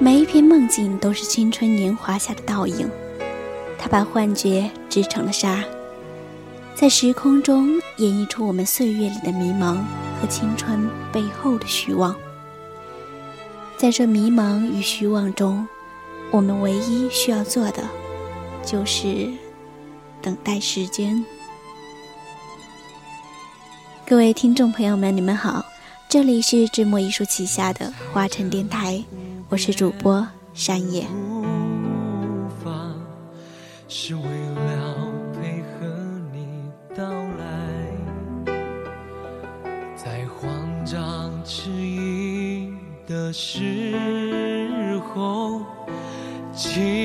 每一片梦境都是青春年华下的倒影，它把幻觉织成了纱，在时空中演绎出我们岁月里的迷茫和青春背后的虚妄。在这迷茫与虚妄中，我们唯一需要做的，就是等待时间。各位听众朋友们，你们好，这里是智墨艺术旗下的花城电台。我是主播山野。是为了配合你到来，在慌张迟疑的时候，请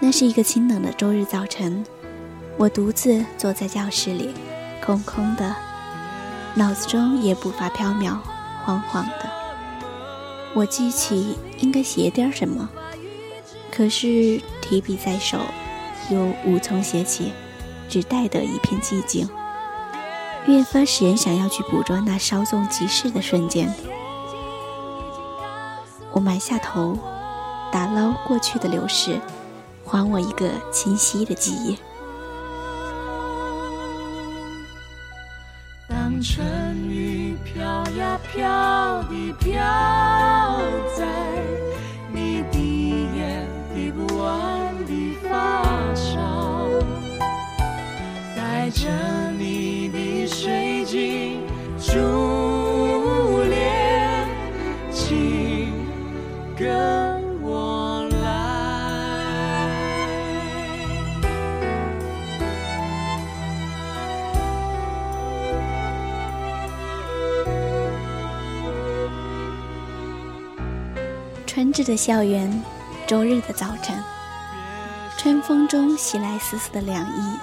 那是一个清冷的周日早晨，我独自坐在教室里，空空的，脑子中也步伐飘渺，慌慌的。我记起应该写点什么，可是提笔在手，又无从写起，只带得一片寂静，越发使人想要去捕捉那稍纵即逝的瞬间。我埋下头，打捞过去的流逝。还我一个清晰的记忆。当春雨飘呀飘的飘在你滴眼滴不完的发梢，带着春至的校园，周日的早晨，春风中袭来丝丝的凉意，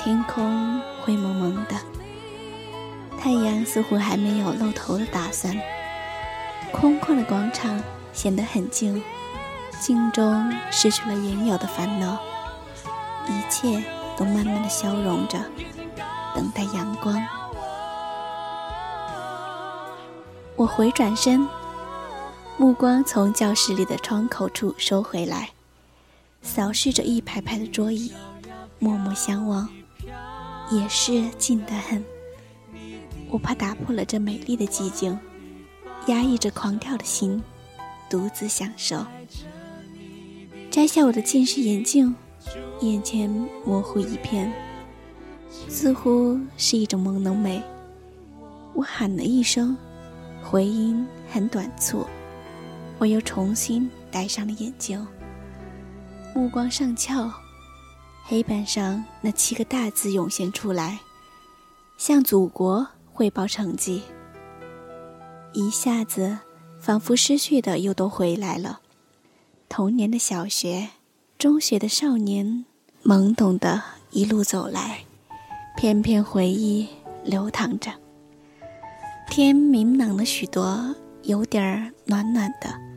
天空灰蒙蒙的，太阳似乎还没有露头的打算。空旷的广场显得很静，静中失去了原有的烦恼，一切都慢慢的消融着，等待阳光。我回转身。目光从教室里的窗口处收回来，扫视着一排排的桌椅，默默相望，也是静得很。我怕打破了这美丽的寂静，压抑着狂跳的心，独自享受。摘下我的近视眼镜，眼前模糊一片，似乎是一种朦胧美。我喊了一声，回音很短促。我又重新戴上了眼镜，目光上翘，黑板上那七个大字涌现出来，向祖国汇报成绩。一下子，仿佛失去的又都回来了。童年的小学，中学的少年，懵懂的一路走来，片片回忆流淌着。天明朗了许多，有点儿暖暖的。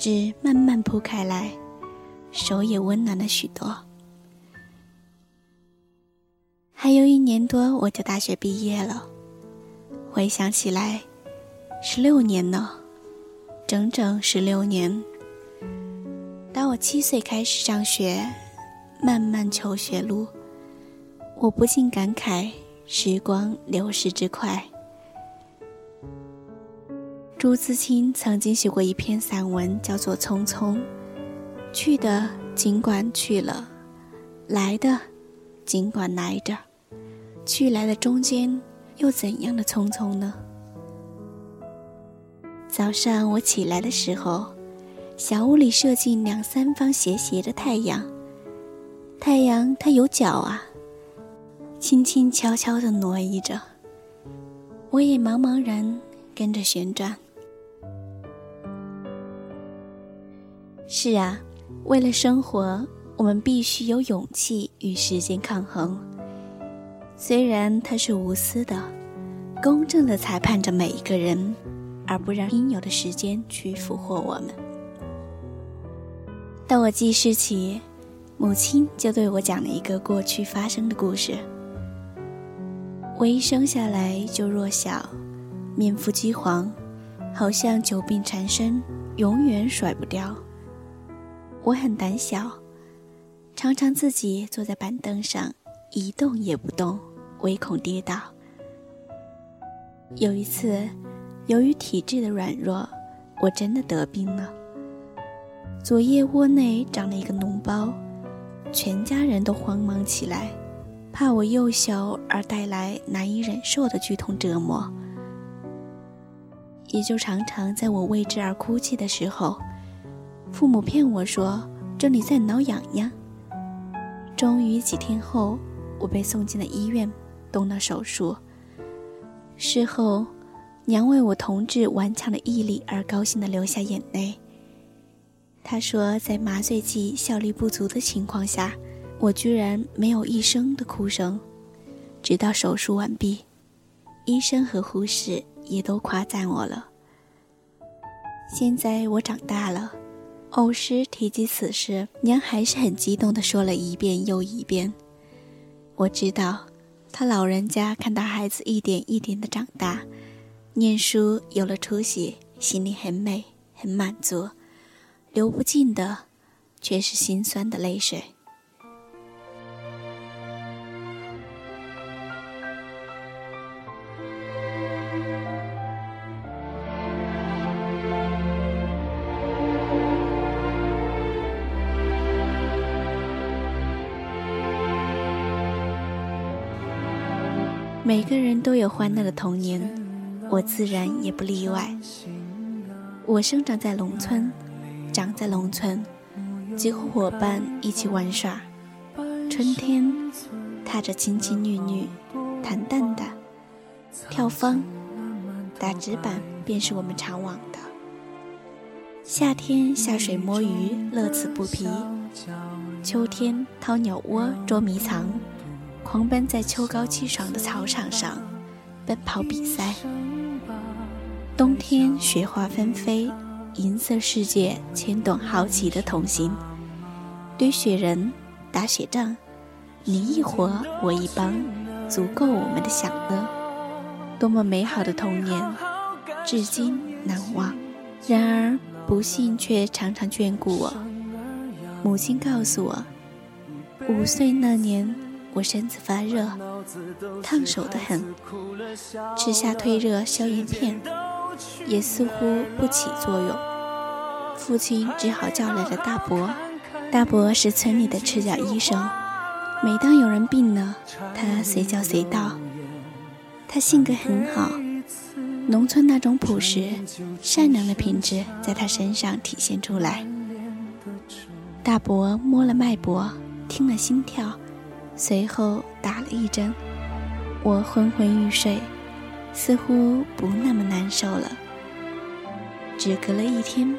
纸慢慢铺开来，手也温暖了许多。还有一年多，我就大学毕业了。回想起来，十六年呢，整整十六年。当我七岁开始上学，漫漫求学路，我不禁感慨时光流逝之快。朱自清曾经写过一篇散文，叫做《匆匆》。去的尽管去了，来的尽管来着，去来的中间又怎样的匆匆呢？早上我起来的时候，小屋里射进两三方斜斜的太阳。太阳它有脚啊，轻轻悄悄地挪移着，我也茫茫然跟着旋转。是啊，为了生活，我们必须有勇气与时间抗衡。虽然他是无私的，公正的裁判着每一个人，而不让应有的时间去俘获我们。当我记事起，母亲就对我讲了一个过去发生的故事。我一生下来就弱小，面肤肌黄，好像久病缠身，永远甩不掉。我很胆小，常常自己坐在板凳上一动也不动，唯恐跌倒。有一次，由于体质的软弱，我真的得病了。左腋窝内长了一个脓包，全家人都慌忙起来，怕我幼小而带来难以忍受的剧痛折磨，也就常常在我为之而哭泣的时候。父母骗我说这里在挠痒痒。终于几天后，我被送进了医院，动了手术。事后，娘为我同志顽强的毅力而高兴的流下眼泪。她说，在麻醉剂效力不足的情况下，我居然没有一声的哭声，直到手术完毕，医生和护士也都夸赞我了。现在我长大了。偶时提及此事，娘还是很激动的说了一遍又一遍。我知道，他老人家看到孩子一点一点的长大，念书有了出息，心里很美很满足，流不尽的却是心酸的泪水。每个人都有欢乐的童年，我自然也不例外。我生长在农村，长在农村，几乎伙伴一起玩耍。春天，踏着青青绿绿，弹蛋蛋，跳方，打纸板，便是我们常往的。夏天下水摸鱼，乐此不疲；秋天掏鸟窝，捉迷藏。狂奔在秋高气爽的草场上，奔跑比赛。冬天雪花纷飞，银色世界牵动好奇的童心。堆雪人，打雪仗，你一伙我一帮，足够我们的享乐。多么美好的童年，至今难忘。然而不幸却常常眷顾我。母亲告诉我，五岁那年。我身子发热，烫手的很，吃下退热消炎片，也似乎不起作用。父亲只好叫来了大伯，大伯是村里的赤脚医生，每当有人病了，他随叫随到。他性格很好，农村那种朴实、善良的品质在他身上体现出来。大伯摸了脉搏，听了心跳。随后打了一针，我昏昏欲睡，似乎不那么难受了。只隔了一天，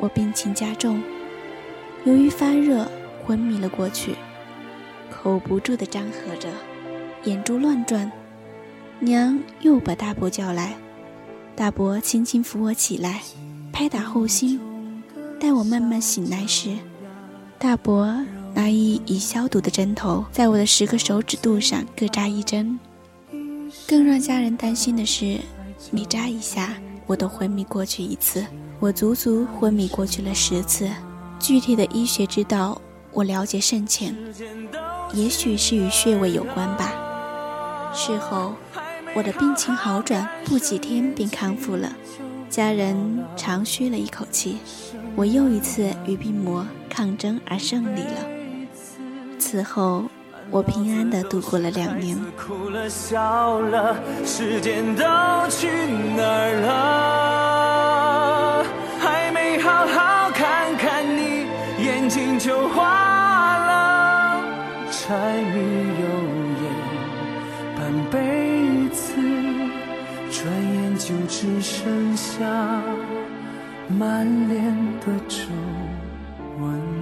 我病情加重，由于发热昏迷了过去，口不住地张合着，眼珠乱转。娘又把大伯叫来，大伯轻轻扶我起来，拍打后心，待我慢慢醒来时，大伯。拿一已消毒的针头，在我的十个手指肚上各扎一针。更让家人担心的是，每扎一下，我都昏迷过去一次。我足足昏迷过去了十次。具体的医学之道，我了解甚浅，也许是与穴位有关吧。事后，我的病情好转，不几天便康复了。家人长吁了一口气，我又一次与病魔抗争而胜利了。此后，我平安的度过了两年。哭了笑了，时间都去哪儿了？还没好好看看你，眼睛就花了。柴米油盐半辈子，转眼就只剩下满脸的皱纹。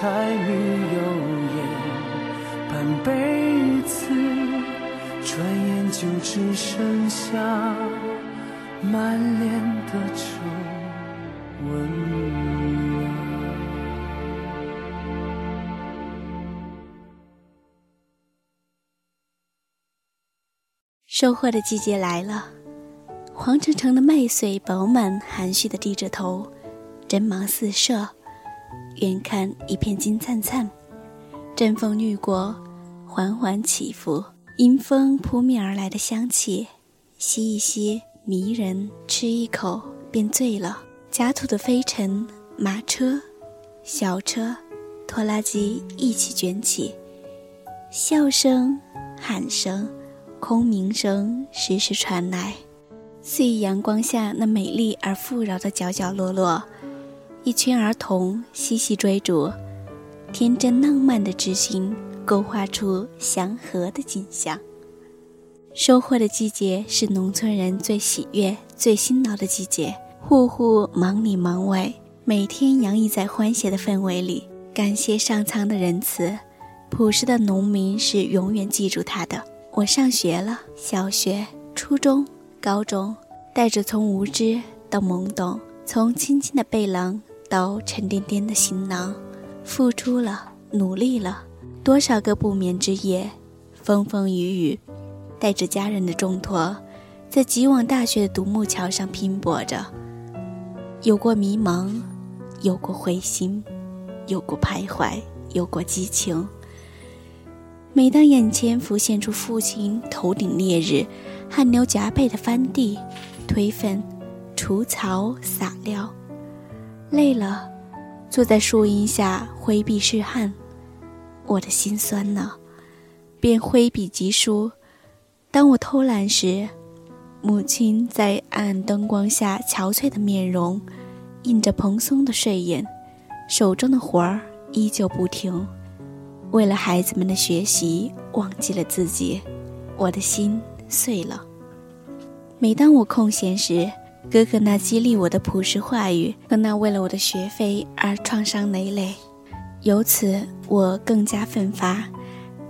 柴米油盐半辈子，转眼就只剩下满脸的皱纹。收获的季节来了，黄澄澄的麦穗饱满含蓄地低着头，人忙四射，远看一片金灿灿。阵风掠过，缓缓起伏，迎风扑面而来的香气，吸一吸迷人，吃一口便醉了。夹土的飞尘，马车、小车、拖拉机一起卷起，笑声、喊声。空鸣声时时传来，肆意阳光下那美丽而富饶的角角落落，一群儿童嬉戏追逐，天真浪漫的之心勾画出祥和的景象。收获的季节是农村人最喜悦、最辛劳的季节，户户忙里忙外，每天洋溢在欢谐的氛围里。感谢上苍的仁慈，朴实的农民是永远记住他的。我上学了，小学、初中、高中，带着从无知到懵懂，从轻轻的背囊到沉甸甸的行囊，付出了，努力了，多少个不眠之夜，风风雨雨，带着家人的重托，在挤往大学的独木桥上拼搏着。有过迷茫，有过灰心，有过徘徊，有过激情。每当眼前浮现出父亲头顶烈日、汗流浃背的翻地、推粪、除草、撒料，累了，坐在树荫下挥笔拭汗，我的心酸呢，便挥笔疾书。当我偷懒时，母亲在暗暗灯光下憔悴的面容，映着蓬松的睡眼，手中的活儿依旧不停。为了孩子们的学习，忘记了自己，我的心碎了。每当我空闲时，哥哥那激励我的朴实话语和那为了我的学费而创伤累累，由此我更加奋发，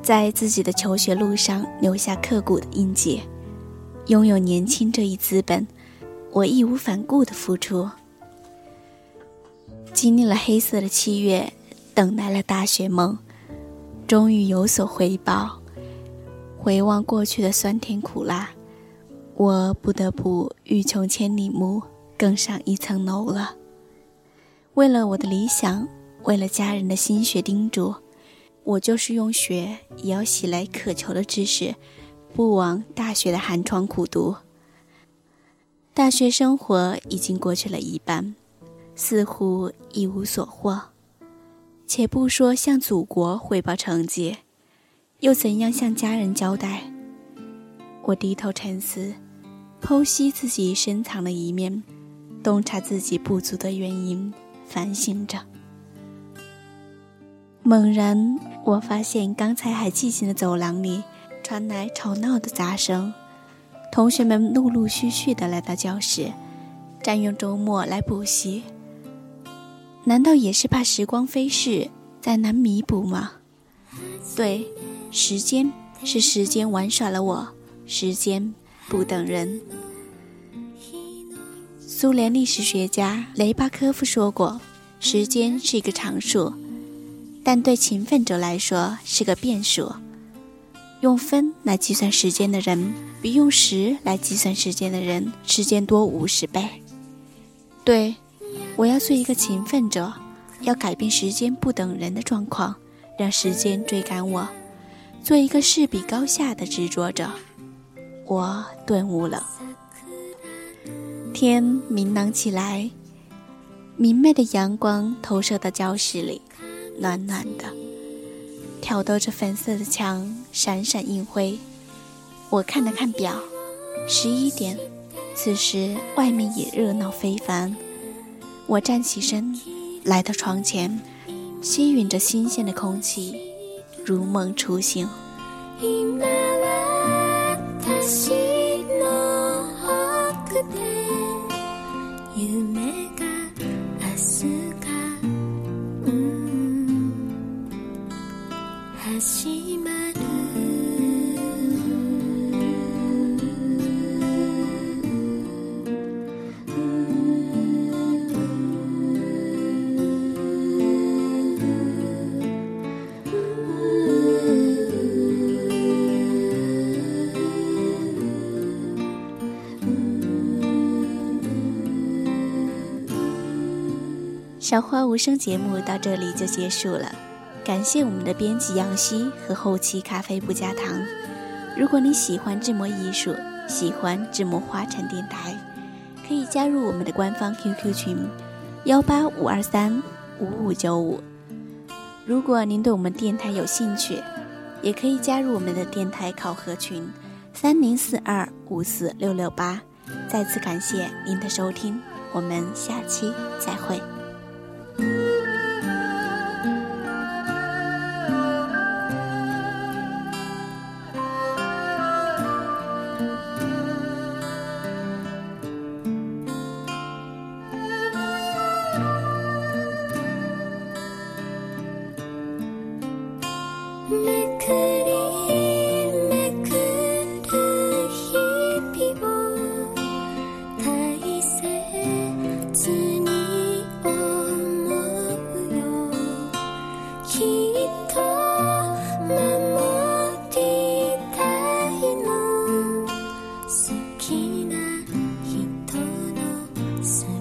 在自己的求学路上留下刻骨的印记。拥有年轻这一资本，我义无反顾的付出。经历了黑色的七月，等待了大学梦。终于有所回报。回望过去的酸甜苦辣，我不得不欲穷千里目，更上一层楼了。为了我的理想，为了家人的心血叮嘱，我就是用血也要洗来渴求的知识，不枉大学的寒窗苦读。大学生活已经过去了一半，似乎一无所获。且不说向祖国汇报成绩，又怎样向家人交代？我低头沉思，剖析自己深藏的一面，洞察自己不足的原因，反省着。猛然，我发现刚才还寂静的走廊里传来吵闹的杂声，同学们陆陆续续的来到教室，占用周末来补习。难道也是怕时光飞逝，再难弥补吗？对，时间是时间玩耍了我，时间不等人。苏联历史学家雷巴科夫说过：“时间是一个常数，但对勤奋者来说是个变数。用分来计算时间的人，比用时来计算时间的人时间多五十倍。”对。我要做一个勤奋者，要改变时间不等人的状况，让时间追赶我，做一个势比高下的执着者。我顿悟了。天明朗起来，明媚的阳光投射到教室里，暖暖的，挑逗着粉色的墙，闪闪映辉。我看了看表，十一点。此时外面也热闹非凡。我站起身，来到窗前，吸吮着新鲜的空气，如梦初醒。Existe 小花无声节目到这里就结束了，感谢我们的编辑杨希和后期咖啡不加糖。如果你喜欢智摩艺术，喜欢智摩花城电台，可以加入我们的官方 QQ 群幺八五二三五五九五。如果您对我们电台有兴趣，也可以加入我们的电台考核群三零四二五四六六八。再次感谢您的收听，我们下期再会。Ooh. Say